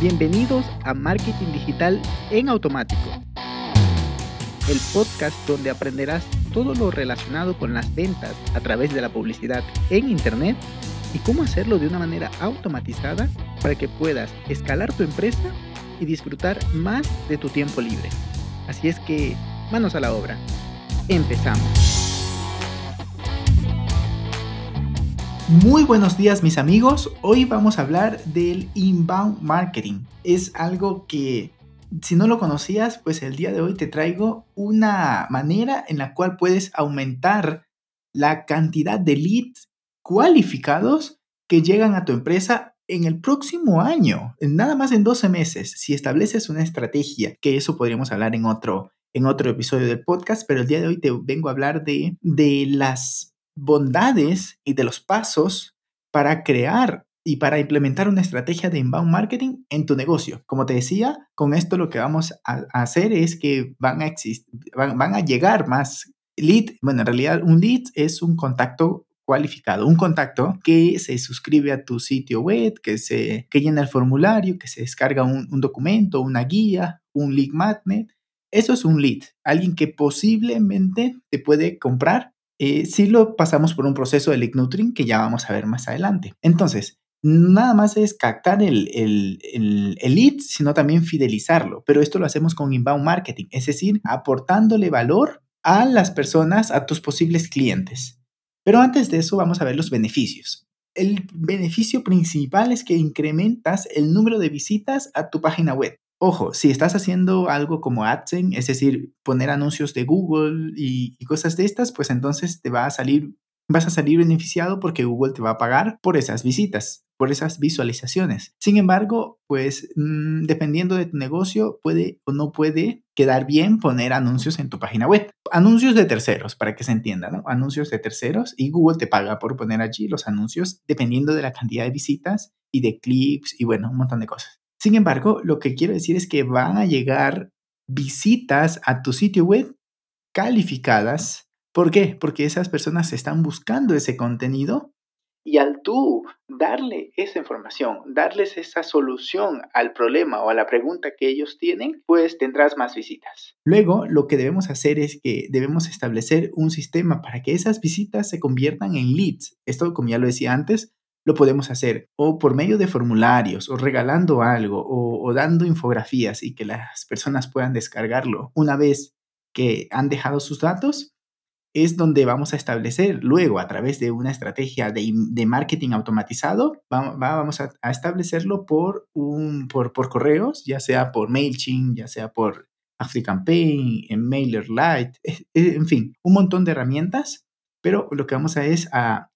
Bienvenidos a Marketing Digital en Automático, el podcast donde aprenderás todo lo relacionado con las ventas a través de la publicidad en Internet y cómo hacerlo de una manera automatizada para que puedas escalar tu empresa y disfrutar más de tu tiempo libre. Así es que, manos a la obra. Empezamos. Muy buenos días mis amigos, hoy vamos a hablar del inbound marketing. Es algo que si no lo conocías, pues el día de hoy te traigo una manera en la cual puedes aumentar la cantidad de leads cualificados que llegan a tu empresa en el próximo año, nada más en 12 meses, si estableces una estrategia, que eso podríamos hablar en otro, en otro episodio del podcast, pero el día de hoy te vengo a hablar de, de las bondades y de los pasos para crear y para implementar una estrategia de inbound marketing en tu negocio. Como te decía, con esto lo que vamos a, hacer es que van a, van, van a llegar más lead. Bueno, en realidad un lead es un contacto cualificado, un contacto que se suscribe a tu sitio web, que, se, que llena el formulario, que se descarga un, un documento, una guía, un lead magnet. Eso es un lead, alguien que posiblemente te puede comprar eh, si lo pasamos por un proceso de lead nurturing que ya vamos a ver más adelante. Entonces, nada más es captar el, el, el, lead, sino también fidelizarlo. Pero esto lo hacemos con inbound marketing, es decir, aportándole valor a las personas, a tus posibles clientes. Pero antes de eso, vamos a ver los beneficios. El beneficio principal es que incrementas el número de visitas a tu página web. Ojo, si estás haciendo algo como AdSense, es decir, poner anuncios de Google y, cosas de estas, pues entonces te va a salir, vas a salir beneficiado porque Google te va a pagar por esas visitas, por esas visualizaciones. Sin embargo, pues mm, dependiendo de tu negocio, puede o no puede quedar bien poner anuncios en tu página web. Anuncios de terceros, para que se entienda, ¿no? Anuncios de terceros y Google te paga por poner allí los anuncios dependiendo de la cantidad de visitas y de clips y bueno, un montón de cosas. Sin embargo, lo que quiero decir es que van a llegar visitas a tu sitio web calificadas. ¿Por qué? Porque esas personas están buscando ese contenido y al tú darle esa información, darles esa solución al problema o a la pregunta que ellos tienen, pues tendrás más visitas. Luego, lo que debemos hacer es que debemos establecer un sistema para que esas visitas se conviertan en leads. Esto, como ya lo decía antes, lo podemos hacer o por medio de formularios o regalando algo o, dando infografías y que las personas puedan descargarlo una vez que han dejado sus datos, es donde vamos a establecer luego a través de una estrategia de, marketing automatizado, vamos a, establecerlo por, un, por, por correos, ya sea por MailChimp, ya sea por AfriCampaign, en MailerLite, en fin, un montón de herramientas pero lo que vamos a es a,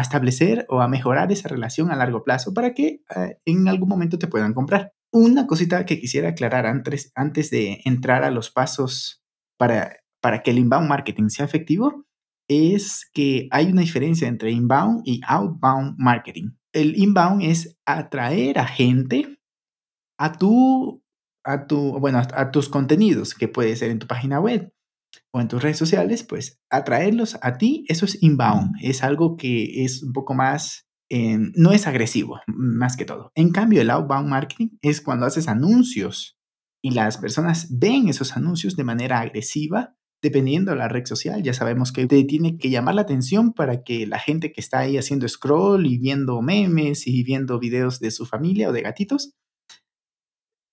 establecer o a mejorar esa relación a largo plazo para que eh, en algún momento te puedan comprar. Una cosita que quisiera aclarar antes, antes de entrar a los pasos para, para que el inbound marketing sea efectivo es que hay una diferencia entre inbound y outbound marketing. El inbound es atraer a gente a tu, a tu, bueno, a tus contenidos, que puede ser en tu página web, o en tus redes sociales, pues atraerlos a ti, eso es inbound, es algo que es un poco más, eh, no es agresivo, más que todo. En cambio, el outbound marketing es cuando haces anuncios y las personas ven esos anuncios de manera agresiva, dependiendo de la red social. Ya sabemos que te tiene que llamar la atención para que la gente que está ahí haciendo scroll y viendo memes y viendo videos de su familia o de gatitos,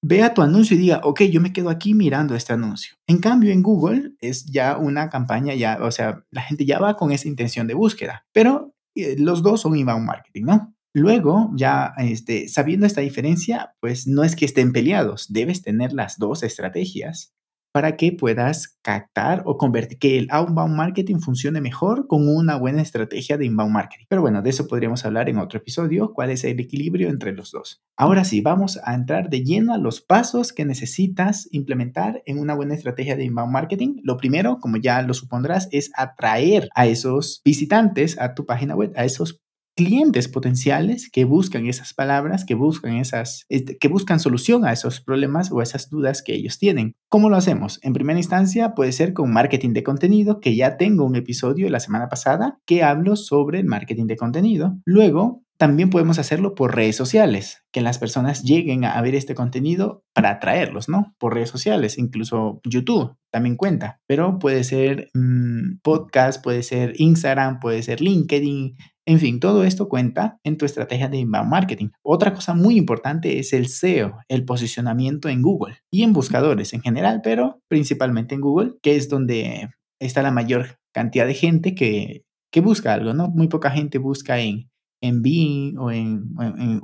vea tu anuncio y diga, ok, yo me quedo aquí mirando este anuncio. En cambio, en Google es ya una campaña, ya, o sea, la gente ya va con esa intención de búsqueda, pero eh, los dos son inbound marketing, ¿no? Luego, ya este, sabiendo esta diferencia, pues no es que estén peleados, debes tener las dos estrategias para que puedas captar o convertir, que el outbound marketing funcione mejor con una buena estrategia de inbound marketing. Pero bueno, de eso podríamos hablar en otro episodio, cuál es el equilibrio entre los dos. Ahora sí, vamos a entrar de lleno a los pasos que necesitas implementar en una buena estrategia de inbound marketing. Lo primero, como ya lo supondrás, es atraer a esos visitantes a tu página web, a esos clientes potenciales que buscan esas palabras, que buscan esas, este, que buscan solución a esos problemas o esas dudas que ellos tienen. ¿Cómo lo hacemos? En primera instancia puede ser con marketing de contenido, que ya tengo un episodio la semana pasada que hablo sobre el marketing de contenido. Luego también podemos hacerlo por redes sociales, que las personas lleguen a ver este contenido para atraerlos, ¿no? Por redes sociales, incluso YouTube también cuenta, pero puede ser mm, podcast, puede ser Instagram, puede ser LinkedIn, en fin, todo esto cuenta en tu estrategia de inbound marketing. Otra cosa muy importante es el SEO, el posicionamiento en Google y en buscadores en general, pero principalmente en Google, que es donde está la mayor cantidad de gente que, que busca algo, ¿no? Muy poca gente busca en en Bing o en,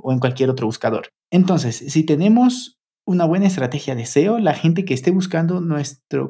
o en cualquier otro buscador. Entonces, si tenemos una buena estrategia de SEO, la gente que esté buscando nuestro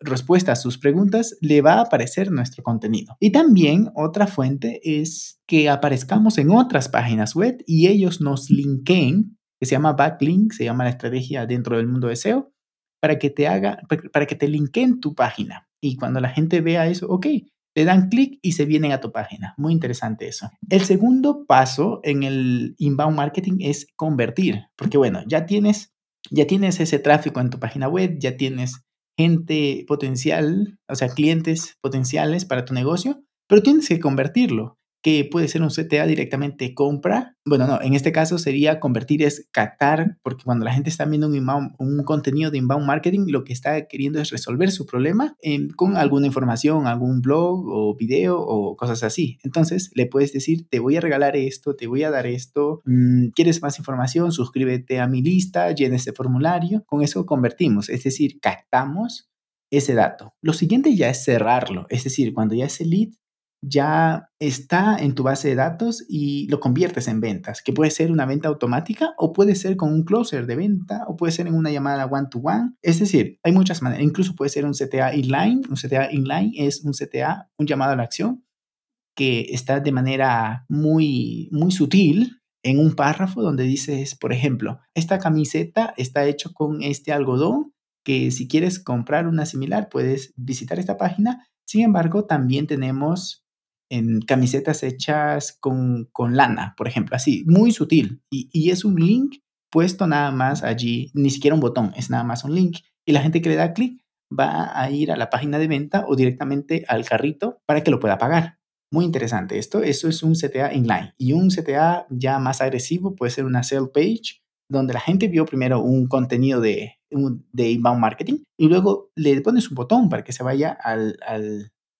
respuesta a sus preguntas le va a aparecer nuestro contenido. Y también otra fuente es que aparezcamos en otras páginas web y ellos nos linkeen, que se llama backlink, se llama la estrategia dentro del mundo de SEO, para que te haga, para que te linkeen tu página. Y cuando la gente vea eso, ok, le dan clic y se vienen a tu página. Muy interesante eso. El segundo paso en el inbound marketing es convertir, porque bueno, ya tienes, ya tienes ese tráfico en tu página web, ya tienes gente potencial, o sea, clientes potenciales para tu negocio, pero tienes que convertirlo que puede ser un CTA directamente compra. Bueno, no, en este caso sería convertir es captar, porque cuando la gente está viendo un, un contenido de inbound marketing, lo que está queriendo es resolver su problema con alguna información, algún blog o video o cosas así. Entonces le puedes decir, te voy a regalar esto, te voy a dar esto, mm, ¿quieres más información? Suscríbete a mi lista, llena este formulario. Con eso convertimos, es decir, captamos ese dato. Lo siguiente ya es cerrarlo, es decir, cuando ya ese lead ya está en tu base de datos y lo conviertes en ventas, que puede ser una venta automática o puede ser con un closer de venta o puede ser en una llamada one-to-one. Es decir, hay muchas maneras, incluso puede ser un CTA inline. Un CTA inline es un CTA, un llamado a la acción, que está de manera muy, muy sutil en un párrafo donde dices, por ejemplo, esta camiseta está hecha con este algodón que si quieres comprar una similar puedes visitar esta página. Sin embargo, también tenemos en camisetas hechas con, lana, por ejemplo, así, muy sutil. Y, es un link puesto nada más allí, ni siquiera un botón, es nada más un link. Y la gente que le da clic va a ir a la página de venta o directamente al carrito para que lo pueda pagar. Muy interesante esto. Eso es un CTA inline. Y un CTA ya más agresivo puede ser una sell page, donde la gente vio primero un contenido de, de inbound marketing y luego le pones un botón para que se vaya al,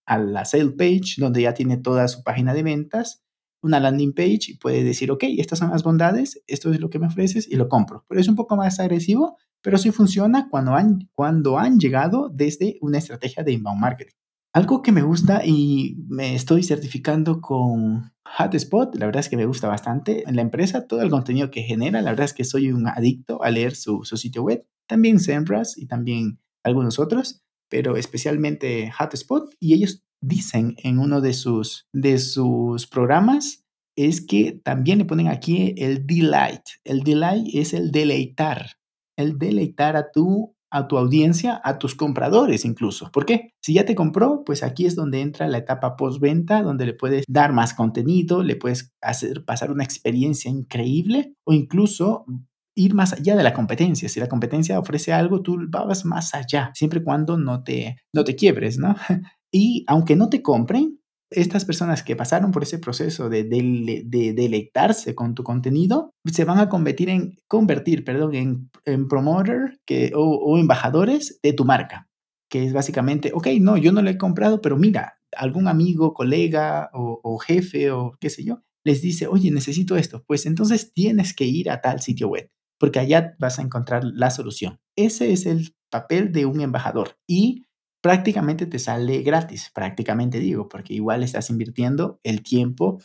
a la sale page donde ya tiene toda su página de ventas, una landing page y puede decir, ok, estas son las bondades, esto es lo que me ofreces y lo compro. Pero es un poco más agresivo, pero sí funciona cuando han, cuando han llegado desde una estrategia de inbound marketing. Algo que me gusta y me estoy certificando con Hotspot, la verdad es que me gusta bastante en la empresa, todo el contenido que genera, la verdad es que soy un adicto a leer su, su sitio web, también Sembras y también algunos otros pero especialmente Hotspot, y ellos dicen en uno de sus, de sus programas es que también le ponen aquí el delight. El delight es el deleitar, el deleitar a tu, a tu audiencia, a tus compradores incluso. ¿Por qué? Si ya te compró, pues aquí es donde entra la etapa postventa, donde le puedes dar más contenido, le puedes hacer pasar una experiencia increíble o incluso ir más allá de la competencia. Si la competencia ofrece algo, tú vas más allá, siempre y cuando no te, no te quiebres, ¿no? Y aunque no te compren, estas personas que pasaron por ese proceso de, de, deleitarse con tu contenido se van a convertir en, convertir, perdón, en, en promoter que, o, embajadores de tu marca, que es básicamente, ok, no, yo no lo he comprado, pero mira, algún amigo, colega o, o jefe o qué sé yo, les dice, oye, necesito esto, pues entonces tienes que ir a tal sitio web porque allá vas a encontrar la solución. Ese es el papel de un embajador y prácticamente te sale gratis, prácticamente digo, porque igual estás invirtiendo el tiempo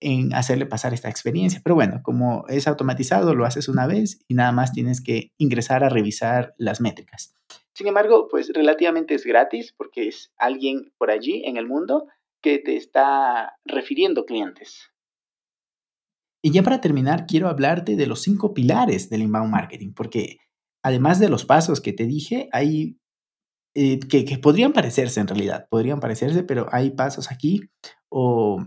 en hacerle pasar esta experiencia. Pero bueno, como es automatizado, lo haces una vez y nada más tienes que ingresar a revisar las métricas. Sin embargo, pues relativamente es gratis porque es alguien por allí en el mundo que te está refiriendo clientes. Y ya para terminar, quiero hablarte de los cinco pilares del inbound marketing, porque además de los pasos que te dije, hay eh, que, podrían parecerse en realidad, podrían parecerse, pero hay pasos aquí o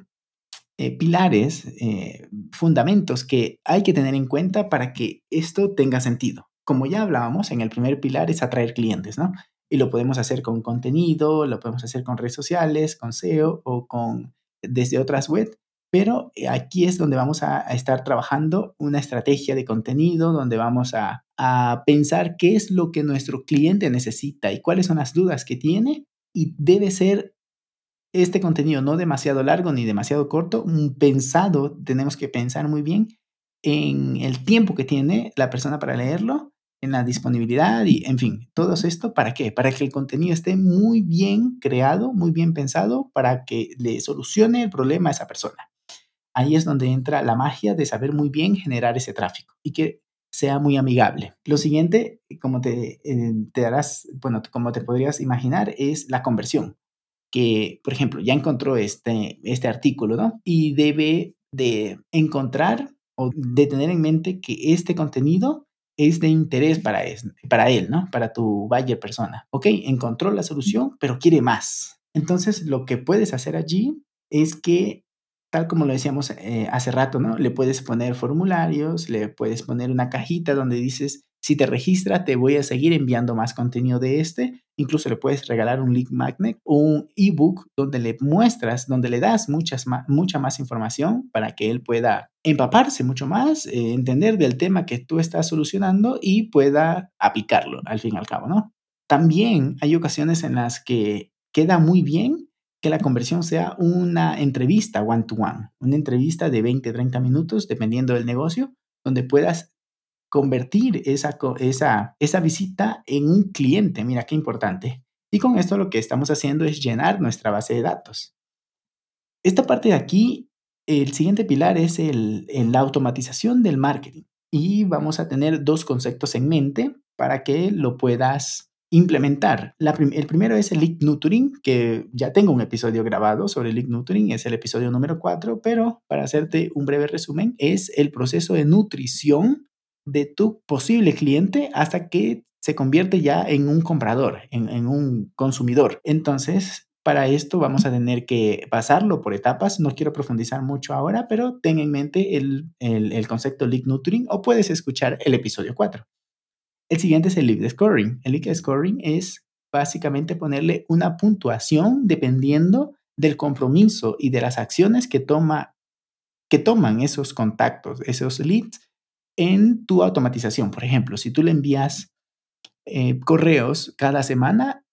eh, pilares, eh, fundamentos que hay que tener en cuenta para que esto tenga sentido. Como ya hablábamos, en el primer pilar es atraer clientes, ¿no? Y lo podemos hacer con contenido, lo podemos hacer con redes sociales, con SEO o con desde otras web Pero eh, aquí es donde vamos a, estar trabajando una estrategia de contenido, donde vamos a, a pensar qué es lo que nuestro cliente necesita y cuáles son las dudas que tiene. Y debe ser este contenido no demasiado largo ni demasiado corto, pensado, tenemos que pensar muy bien en el tiempo que tiene la persona para leerlo, en la disponibilidad y, en fin, todo esto, ¿para qué? Para que el contenido esté muy bien creado, muy bien pensado, para que le solucione el problema a esa persona. Ahí es donde entra la magia de saber muy bien generar ese tráfico y que sea muy amigable. Lo siguiente, como te, eh, te darás, bueno, como te podrías imaginar, es la conversión. Que, por ejemplo, ya encontró este, este artículo, ¿no? Y debe de encontrar o de tener en mente que este contenido es de interés para, para él, ¿no? Para tu buyer persona. Ok, encontró la solución, pero quiere más. Entonces, lo que puedes hacer allí es que tal como lo decíamos eh, hace rato, ¿no? Le puedes poner formularios, le puedes poner una cajita donde dices, si te registra, te voy a seguir enviando más contenido de este. Incluso le puedes regalar un link magnet o un ebook donde le muestras, donde le das mucha más información para que él pueda empaparse mucho más, eh, entender del tema que tú estás solucionando y pueda aplicarlo al fin y al cabo, ¿no? También hay ocasiones en las que queda muy bien que la conversión sea una entrevista one-to-one, una entrevista de 20, 30 minutos, dependiendo del negocio, donde puedas convertir esa, esa, esa visita en un cliente. Mira qué importante. Y con esto lo que estamos haciendo es llenar nuestra base de datos. Esta parte de aquí, el siguiente pilar es el, la automatización del marketing. Y vamos a tener dos conceptos en mente para que lo puedas implementar. el primero es el lead nurturing, que ya tengo un episodio grabado sobre el lead nurturing, es el episodio número 4, pero para hacerte un breve resumen, es el proceso de nutrición de tu posible cliente hasta que se convierte ya en un comprador, en, un consumidor. Entonces, para esto vamos a tener que pasarlo por etapas. No quiero profundizar mucho ahora, pero ten en mente el, el, concepto lead nurturing o puedes escuchar el episodio 4. El siguiente es el lead scoring. El lead scoring es básicamente ponerle una puntuación dependiendo del compromiso y de las acciones que, toma, que toman esos contactos, esos leads en tu automatización. Por ejemplo, si tú le envías eh, correos cada semana,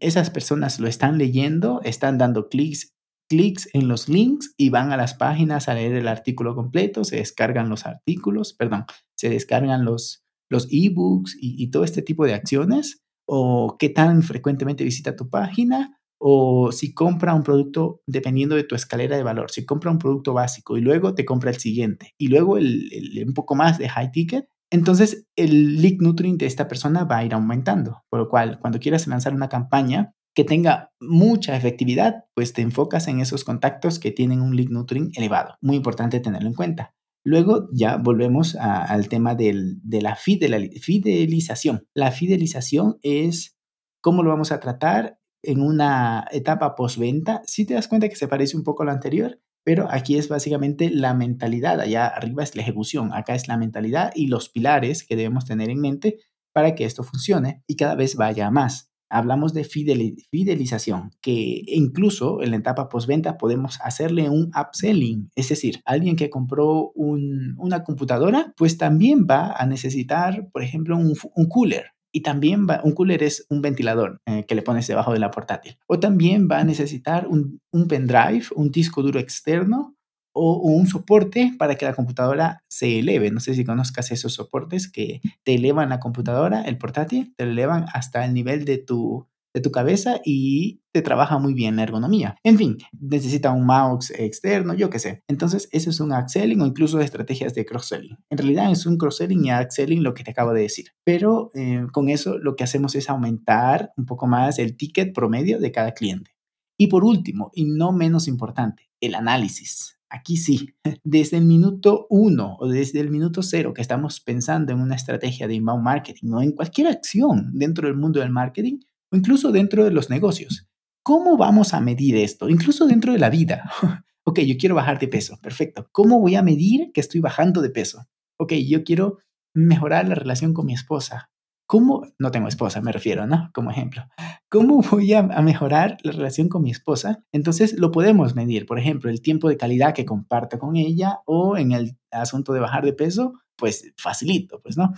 esas personas lo están leyendo, están dando clics, clics en los links y van a las páginas a leer el artículo completo, se descargan los artículos, perdón, se descargan los, los ebooks y, y todo este tipo de acciones, o qué tan frecuentemente visita tu página, o si compra un producto dependiendo de tu escalera de valor, si compra un producto básico y luego te compra el siguiente y luego el, un poco más de high ticket, entonces el lead nurturing de esta persona va a ir aumentando. Por lo cual, cuando quieras lanzar una campaña que tenga mucha efectividad, pues te enfocas en esos contactos que tienen un lead nurturing elevado. Muy importante tenerlo en cuenta. Luego ya volvemos al tema de la fidelización. La fidelización es cómo lo vamos a tratar en una etapa postventa. Si te das cuenta que se parece un poco a lo anterior, pero aquí es básicamente la mentalidad. Allá arriba es la ejecución, acá es la mentalidad y los pilares que debemos tener en mente para que esto funcione y cada vez vaya más hablamos de fidelización, que incluso en la etapa postventa podemos hacerle un upselling, es decir, alguien que compró una computadora, pues también va a necesitar, por ejemplo, un, cooler. Y también va, un cooler es un ventilador eh, que le pones debajo de la portátil. O también va a necesitar un, un pendrive, un disco duro externo o, un soporte para que la computadora se eleve. No sé si conozcas esos soportes que te elevan la computadora, el portátil, te elevan hasta el nivel de tu, de tu cabeza y te trabaja muy bien la ergonomía. En fin, necesita un mouse externo, yo qué sé. Entonces, eso es un upselling o incluso estrategias de cross-selling. En realidad es un cross-selling y upselling lo que te acabo de decir. Pero eh, con eso lo que hacemos es aumentar un poco más el ticket promedio de cada cliente. Y por último, y no menos importante, el análisis. Aquí sí, desde el minuto uno o desde el minuto cero que estamos pensando en una estrategia de inbound marketing o en cualquier acción dentro del mundo del marketing o incluso dentro de los negocios. ¿Cómo vamos a medir esto? Incluso dentro de la vida. ok, yo quiero bajar de peso. Perfecto. ¿Cómo voy a medir que estoy bajando de peso? Ok, yo quiero mejorar la relación con mi esposa. ¿Cómo, no tengo esposa, me refiero, ¿no? Como ejemplo, ¿cómo voy a, mejorar la relación con mi esposa? Entonces lo podemos medir, por ejemplo, el tiempo de calidad que comparto con ella o en el asunto de bajar de peso, pues facilito, pues, ¿no?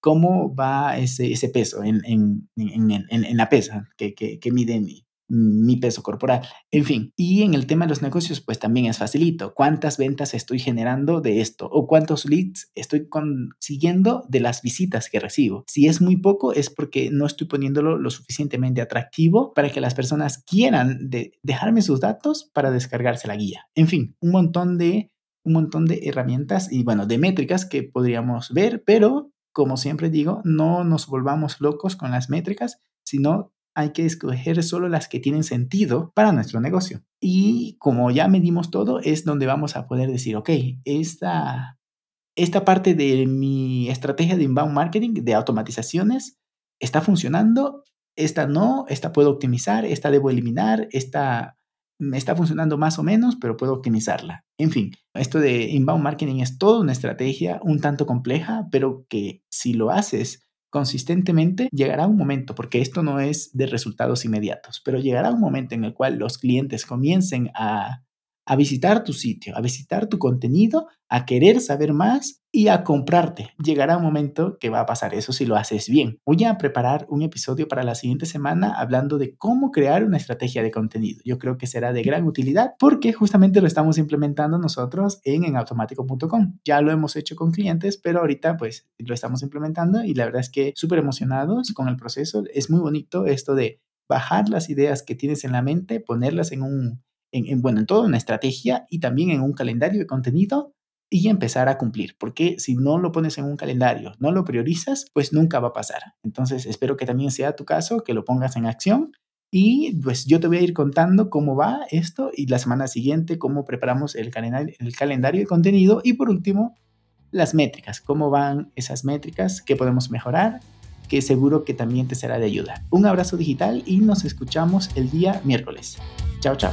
¿Cómo va ese, ese peso en, en, en, en la pesa que, que, que mide mi, mi peso corporal, en fin. Y en el tema de los negocios, pues también es facilito. ¿Cuántas ventas estoy generando de esto? ¿O cuántos leads estoy consiguiendo de las visitas que recibo? Si es muy poco, es porque no estoy poniéndolo lo suficientemente atractivo para que las personas quieran de dejarme sus datos para descargarse la guía. En fin, un montón de un montón de herramientas y bueno, de métricas que podríamos ver, pero como siempre digo, no nos volvamos locos con las métricas, sino hay que escoger solo las que tienen sentido para nuestro negocio. Y como ya medimos todo, es donde vamos a poder decir, ok, esta, esta parte de mi estrategia de inbound marketing, de automatizaciones, está funcionando, esta no, esta puedo optimizar, esta debo eliminar, esta me está funcionando más o menos, pero puedo optimizarla. En fin, esto de inbound marketing es toda una estrategia un tanto compleja, pero que si lo haces consistentemente, llegará un momento, porque esto no es de resultados inmediatos, pero llegará un momento en el cual los clientes comiencen a a visitar tu sitio, a visitar tu contenido, a querer saber más y a comprarte. Llegará un momento que va a pasar eso si lo haces bien. Voy a preparar un episodio para la siguiente semana hablando de cómo crear una estrategia de contenido. Yo creo que será de gran utilidad porque justamente lo estamos implementando nosotros en enautomático.com. Ya lo hemos hecho con clientes, pero ahorita pues lo estamos implementando y la verdad es que súper emocionados con el proceso. Es muy bonito esto de bajar las ideas que tienes en la mente, ponerlas en un en, bueno, en toda una estrategia y también en un calendario de contenido y empezar a cumplir, porque si no lo pones en un calendario, no lo priorizas, pues nunca va a pasar. Entonces, espero que también sea tu caso, que lo pongas en acción y pues yo te voy a ir contando cómo va esto y la semana siguiente cómo preparamos el calendario, el calendario de contenido y por último, las métricas, cómo van esas métricas, qué podemos mejorar, que seguro que también te será de ayuda. Un abrazo digital y nos escuchamos el día miércoles. Chao, chao.